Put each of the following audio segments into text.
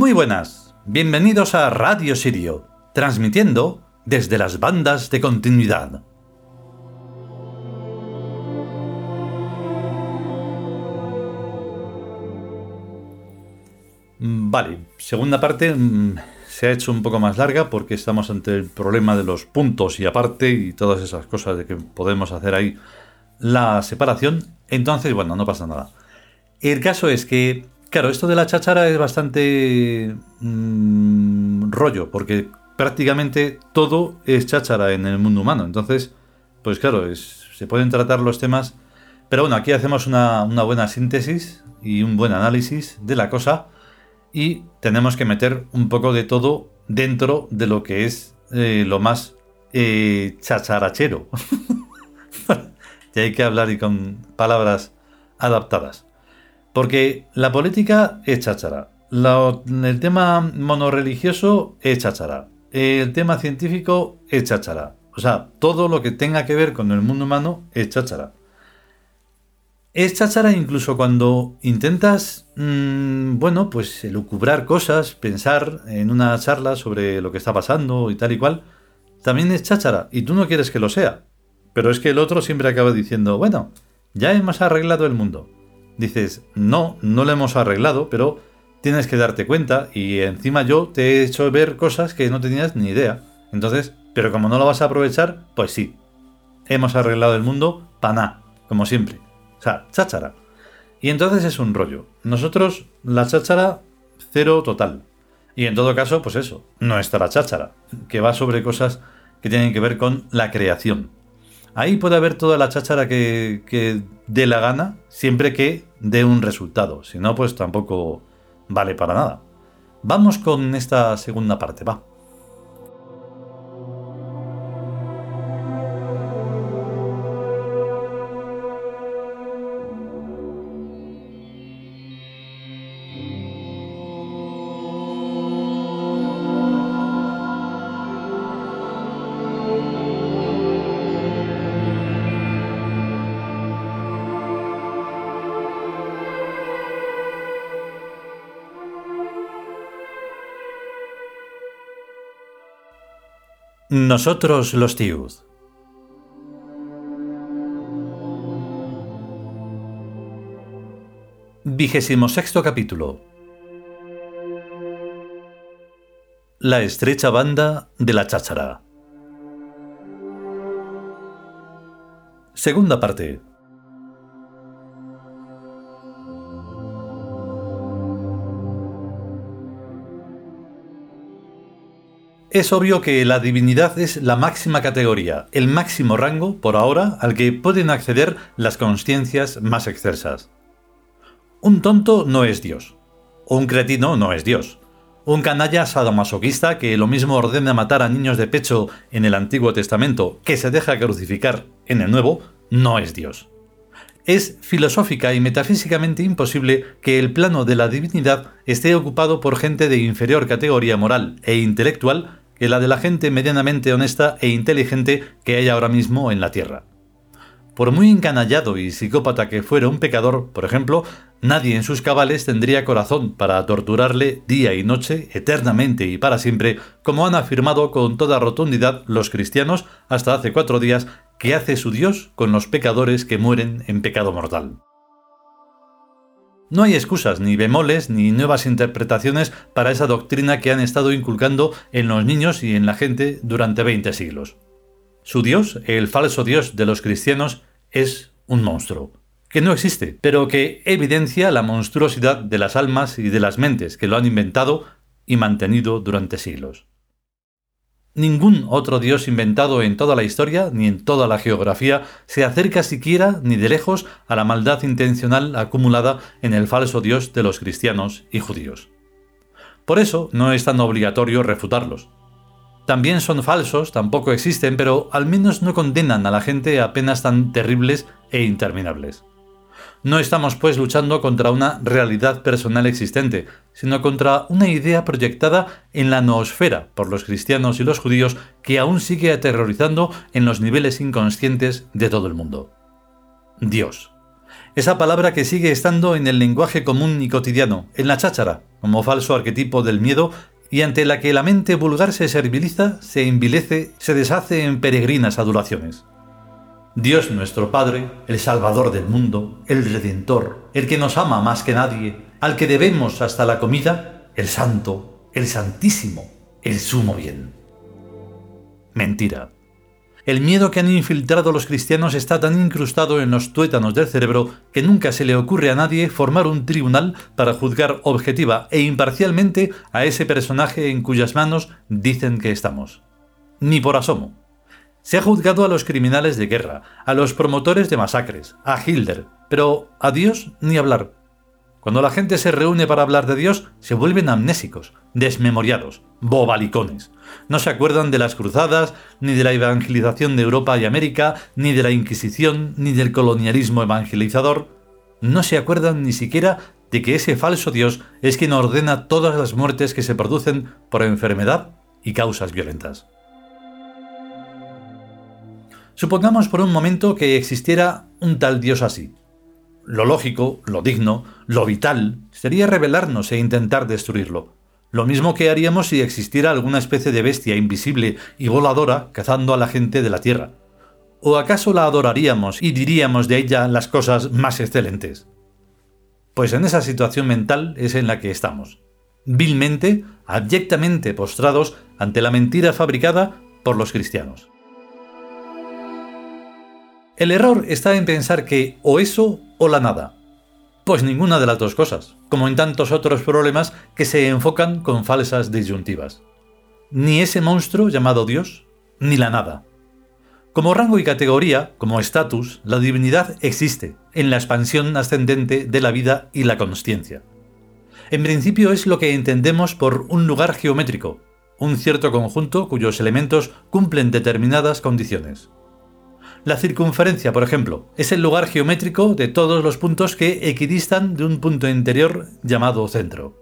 Muy buenas, bienvenidos a Radio Sirio, transmitiendo desde las bandas de continuidad. Vale, segunda parte mm, se ha hecho un poco más larga porque estamos ante el problema de los puntos y aparte y todas esas cosas de que podemos hacer ahí la separación. Entonces, bueno, no pasa nada. El caso es que Claro, esto de la cháchara es bastante mm, rollo, porque prácticamente todo es cháchara en el mundo humano. Entonces, pues claro, se pueden tratar los temas. Pero bueno, aquí hacemos una, buena síntesis y un buen análisis de la cosa. Y tenemos que meter un poco de todo dentro de lo que es eh, lo más eh, chacharachero. y hay que hablar y con palabras adaptadas. Porque la política es cháchara. el tema monorreligioso es cháchara. El tema científico es cháchara. O sea, todo lo que tenga que ver con el mundo humano es cháchara. Es cháchara incluso cuando intentas, mm, bueno, pues elucubrar cosas, pensar en una charla sobre lo que está pasando y tal y cual. También es cháchara y tú no quieres que lo sea. Pero es que el otro siempre acaba diciendo, bueno, ya hemos arreglado el mundo dices, no, no lo hemos arreglado, pero tienes que darte cuenta y encima yo te he hecho ver cosas que no tenías ni idea. Entonces, pero como no lo vas a aprovechar, pues sí. Hemos arreglado el mundo paná, como siempre. O sea, cháchara. Y entonces es un rollo. Nosotros, la cháchara, cero total. Y en todo caso, pues eso, no está la cháchara, que va sobre cosas que tienen que ver con la creación. Ahí puede haber toda la cháchara que, dé la gana, siempre que dé un resultado. Si no, pues tampoco vale para nada. Vamos con esta segunda parte, va. Nosotros los Tiud. Vigésimo sexto capítulo. La estrecha banda de la cháchara. Segunda parte. Es obvio que la divinidad es la máxima categoría, el máximo rango, por ahora, al que pueden acceder las conciencias más excelsas. Un tonto no es Dios. Un cretino no es Dios. Un canalla sadomasoquista que lo mismo ordena matar a niños de pecho en el Antiguo Testamento que se deja crucificar en el Nuevo, no es Dios. Es filosófica y metafísicamente imposible que el plano de la divinidad esté ocupado por gente de inferior categoría moral e intelectual que la de la gente medianamente honesta e inteligente que hay ahora mismo en la Tierra. Por muy encanallado y psicópata que fuera un pecador, por ejemplo, nadie en sus cabales tendría corazón para torturarle día y noche, eternamente y para siempre, como han afirmado con toda rotundidad los cristianos hasta hace cuatro días, que hace su Dios con los pecadores que mueren en pecado mortal. No hay excusas, ni bemoles, ni nuevas interpretaciones para esa doctrina que han estado inculcando en los niños y en la gente durante 20 siglos. Su Dios, el falso Dios de los cristianos, es un monstruo, que no existe, pero que evidencia la monstruosidad de las almas y de las mentes que lo han inventado y mantenido durante siglos. Ningún otro dios inventado en toda la historia ni en toda la geografía se acerca siquiera ni de lejos a la maldad intencional acumulada en el falso dios de los cristianos y judíos. Por eso no es tan obligatorio refutarlos. También son falsos, tampoco existen, pero al menos no condenan a la gente a penas tan terribles e interminables. No estamos pues luchando contra una realidad personal existente, sino contra una idea proyectada en la noosfera por los cristianos y los judíos que aún sigue aterrorizando en los niveles inconscientes de todo el mundo. Dios. Esa palabra que sigue estando en el lenguaje común y cotidiano, en la cháchara, como falso arquetipo del miedo y ante la que la mente vulgar se serviliza, se envilece, se deshace en peregrinas adulaciones. Dios nuestro Padre, el Salvador del mundo, el Redentor, el que nos ama más que nadie, al que debemos hasta la comida, el Santo, el Santísimo, el Sumo Bien. Mentira. El miedo que han infiltrado los cristianos está tan incrustado en los tuétanos del cerebro que nunca se le ocurre a nadie formar un tribunal para juzgar objetiva e imparcialmente a ese personaje en cuyas manos dicen que estamos. Ni por asomo. Se ha juzgado a los criminales de guerra, a los promotores de masacres, a Hilder, pero a Dios ni hablar. Cuando la gente se reúne para hablar de Dios, se vuelven amnésicos, desmemoriados, bobalicones. No se acuerdan de las cruzadas, ni de la evangelización de Europa y América, ni de la Inquisición, ni del colonialismo evangelizador. No se acuerdan ni siquiera de que ese falso Dios es quien ordena todas las muertes que se producen por enfermedad y causas violentas. Supongamos por un momento que existiera un tal Dios así, lo lógico, lo digno, lo vital, sería rebelarnos e intentar destruirlo. Lo mismo que haríamos si existiera alguna especie de bestia invisible y voladora cazando a la gente de la Tierra. ¿O acaso la adoraríamos y diríamos de ella las cosas más excelentes? Pues en esa situación mental es en la que estamos, vilmente, abyectamente postrados ante la mentira fabricada por los cristianos. El error está en pensar que o eso o la nada. Pues ninguna de las dos cosas, como en tantos otros problemas que se enfocan con falsas disyuntivas. Ni ese monstruo llamado Dios, ni la nada. Como rango y categoría, como estatus, la divinidad existe en la expansión ascendente de la vida y la consciencia. En principio es lo que entendemos por un lugar geométrico, un cierto conjunto cuyos elementos cumplen determinadas condiciones. La circunferencia, por ejemplo, es el lugar geométrico de todos los puntos que equidistan de un punto interior llamado centro.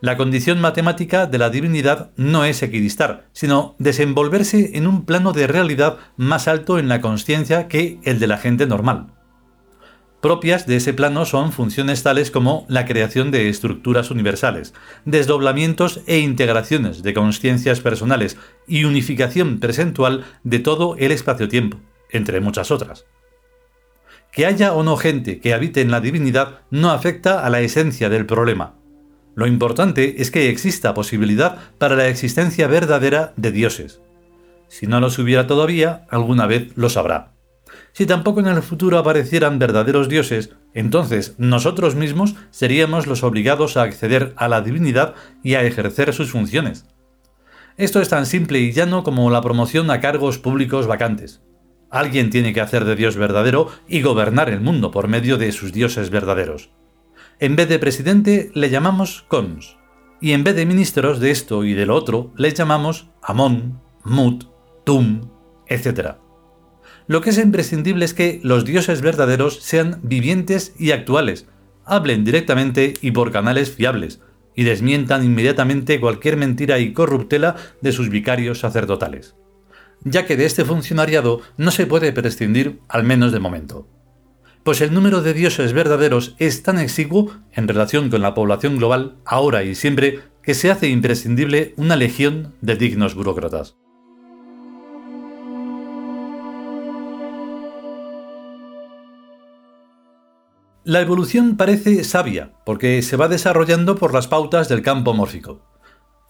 La condición matemática de la divinidad no es equidistar, sino desenvolverse en un plano de realidad más alto en la conciencia que el de la gente normal. Propias de ese plano son funciones tales como la creación de estructuras universales, desdoblamientos e integraciones de conciencias personales y unificación presentual de todo el espacio-tiempo entre muchas otras. Que haya o no gente que habite en la divinidad no afecta a la esencia del problema. Lo importante es que exista posibilidad para la existencia verdadera de dioses. Si no los hubiera todavía, alguna vez los habrá. Si tampoco en el futuro aparecieran verdaderos dioses, entonces nosotros mismos seríamos los obligados a acceder a la divinidad y a ejercer sus funciones. Esto es tan simple y llano como la promoción a cargos públicos vacantes. Alguien tiene que hacer de Dios verdadero y gobernar el mundo por medio de sus dioses verdaderos. En vez de presidente le llamamos cons, y en vez de ministros de esto y de lo otro le llamamos Amón, Mut, Tum, etc. Lo que es imprescindible es que los dioses verdaderos sean vivientes y actuales, hablen directamente y por canales fiables, y desmientan inmediatamente cualquier mentira y corruptela de sus vicarios sacerdotales ya que de este funcionariado no se puede prescindir, al menos de momento. Pues el número de dioses verdaderos es tan exiguo en relación con la población global, ahora y siempre, que se hace imprescindible una legión de dignos burócratas. La evolución parece sabia, porque se va desarrollando por las pautas del campo mórfico.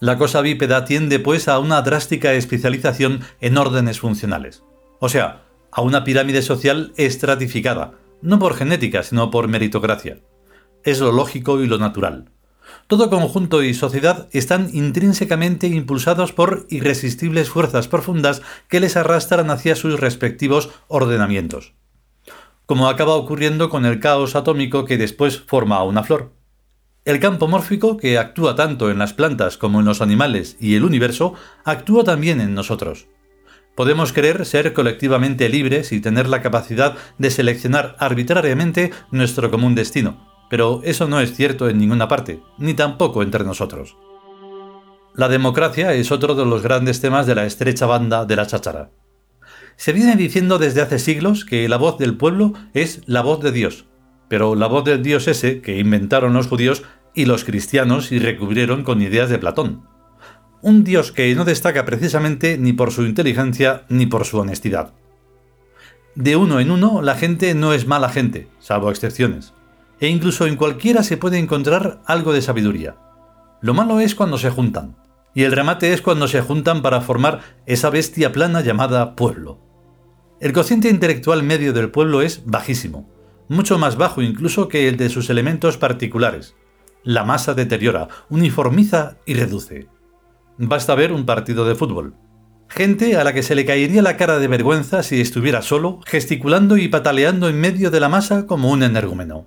La cosa bípeda tiende pues a una drástica especialización en órdenes funcionales. O sea, a una pirámide social estratificada, no por genética, sino por meritocracia. Es lo lógico y lo natural. Todo conjunto y sociedad están intrínsecamente impulsados por irresistibles fuerzas profundas que les arrastran hacia sus respectivos ordenamientos. Como acaba ocurriendo con el caos atómico que después forma una flor. El campo mórfico, que actúa tanto en las plantas como en los animales y el universo, actúa también en nosotros. Podemos querer ser colectivamente libres y tener la capacidad de seleccionar arbitrariamente nuestro común destino, pero eso no es cierto en ninguna parte, ni tampoco entre nosotros. La democracia es otro de los grandes temas de la estrecha banda de la cháchara. Se viene diciendo desde hace siglos que la voz del pueblo es la voz de Dios, pero la voz del dios ese que inventaron los judíos y los cristianos y recubrieron con ideas de Platón. Un dios que no destaca precisamente ni por su inteligencia ni por su honestidad. De uno en uno, la gente no es mala gente, salvo excepciones. E incluso en cualquiera se puede encontrar algo de sabiduría. Lo malo es cuando se juntan. Y el remate es cuando se juntan para formar esa bestia plana llamada pueblo. El cociente intelectual medio del pueblo es bajísimo, mucho más bajo incluso que el de sus elementos particulares. La masa deteriora, uniformiza y reduce. Basta ver un partido de fútbol. Gente a la que se le caería la cara de vergüenza si estuviera solo, gesticulando y pataleando en medio de la masa como un energúmeno.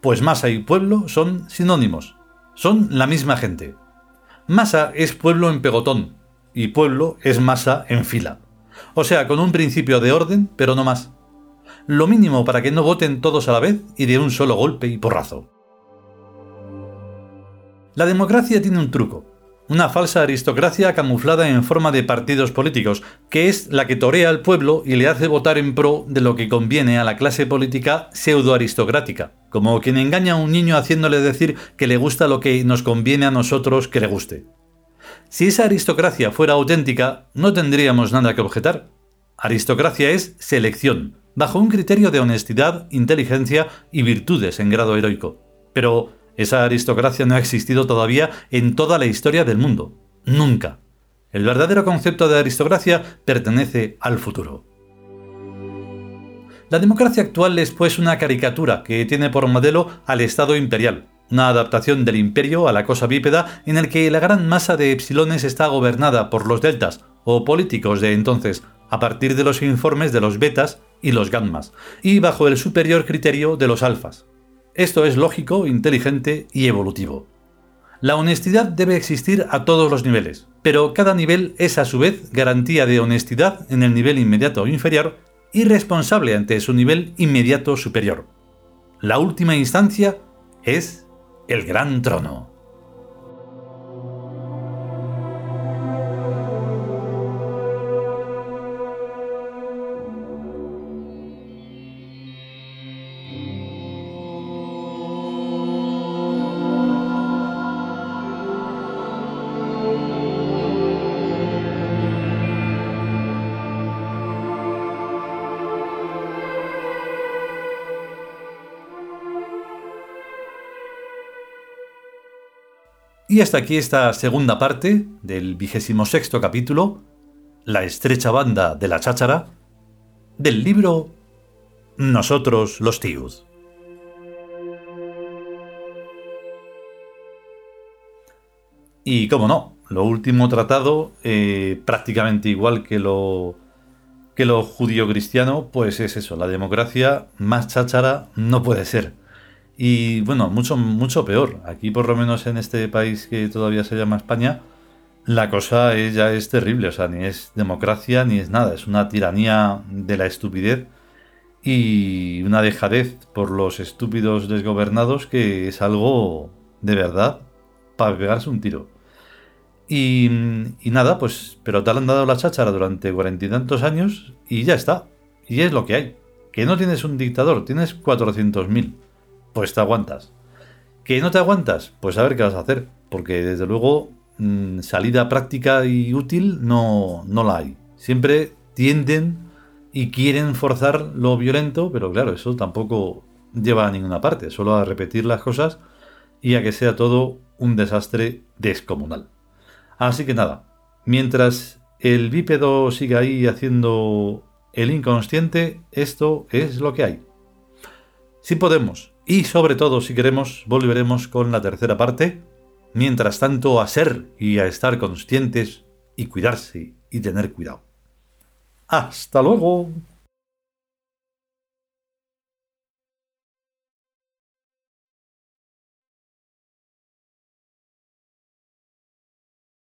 Pues masa y pueblo son sinónimos, son la misma gente. Masa es pueblo en pegotón y pueblo es masa en fila. O sea, con un principio de orden, pero no más. Lo mínimo para que no voten todos a la vez y de un solo golpe y porrazo. La democracia tiene un truco, una falsa aristocracia camuflada en forma de partidos políticos, que es la que torea al pueblo y le hace votar en pro de lo que conviene a la clase política pseudo-aristocrática, como quien engaña a un niño haciéndole decir que le gusta lo que nos conviene a nosotros que le guste. Si esa aristocracia fuera auténtica, no tendríamos nada que objetar. Aristocracia es selección, bajo un criterio de honestidad, inteligencia y virtudes en grado heroico. Pero esa aristocracia no ha existido todavía en toda la historia del mundo. Nunca. El verdadero concepto de aristocracia pertenece al futuro. La democracia actual es pues una caricatura que tiene por modelo al Estado imperial, una adaptación del imperio a la cosa bípeda en el que la gran masa de epsilones está gobernada por los deltas o políticos de entonces, a partir de los informes de los betas y los gammas, y bajo el superior criterio de los alfas. Esto es lógico, inteligente y evolutivo. La honestidad debe existir a todos los niveles, pero cada nivel es a su vez garantía de honestidad en el nivel inmediato inferior y responsable ante su nivel inmediato superior. La última instancia es el gran trono. Y hasta aquí esta segunda parte del vigésimo sexto capítulo, La estrecha banda de la cháchara, del libro Nosotros los Tíos. Y como no, lo último tratado, eh, prácticamente igual que lo, que lo judío-cristiano, pues es eso, la democracia más cháchara no puede ser. Y bueno, mucho, mucho peor. Aquí, por lo menos en este país que todavía se llama España, la cosa ya es terrible. O sea, ni es democracia ni es nada. Es una tiranía de la estupidez y una dejadez por los estúpidos desgobernados que es algo de verdad para pegarse un tiro. Y, y nada, pues, pero te han dado la cháchara durante cuarenta y tantos años y ya está. Y es lo que hay. Que no tienes un dictador, tienes 400.000 pues te aguantas. ¿Que no te aguantas? Pues a ver qué vas a hacer, porque desde luego mm, salida práctica y útil no, no la hay. Siempre tienden y quieren forzar lo violento, pero claro, eso tampoco lleva a ninguna parte, solo a repetir las cosas y a que sea todo un desastre descomunal. Así que nada, mientras el bípedo siga ahí haciendo el inconsciente, esto es lo que hay. Si podemos y sobre todo, si queremos, volveremos con la tercera parte. Mientras tanto, a ser y a estar conscientes y cuidarse y tener cuidado. Hasta luego.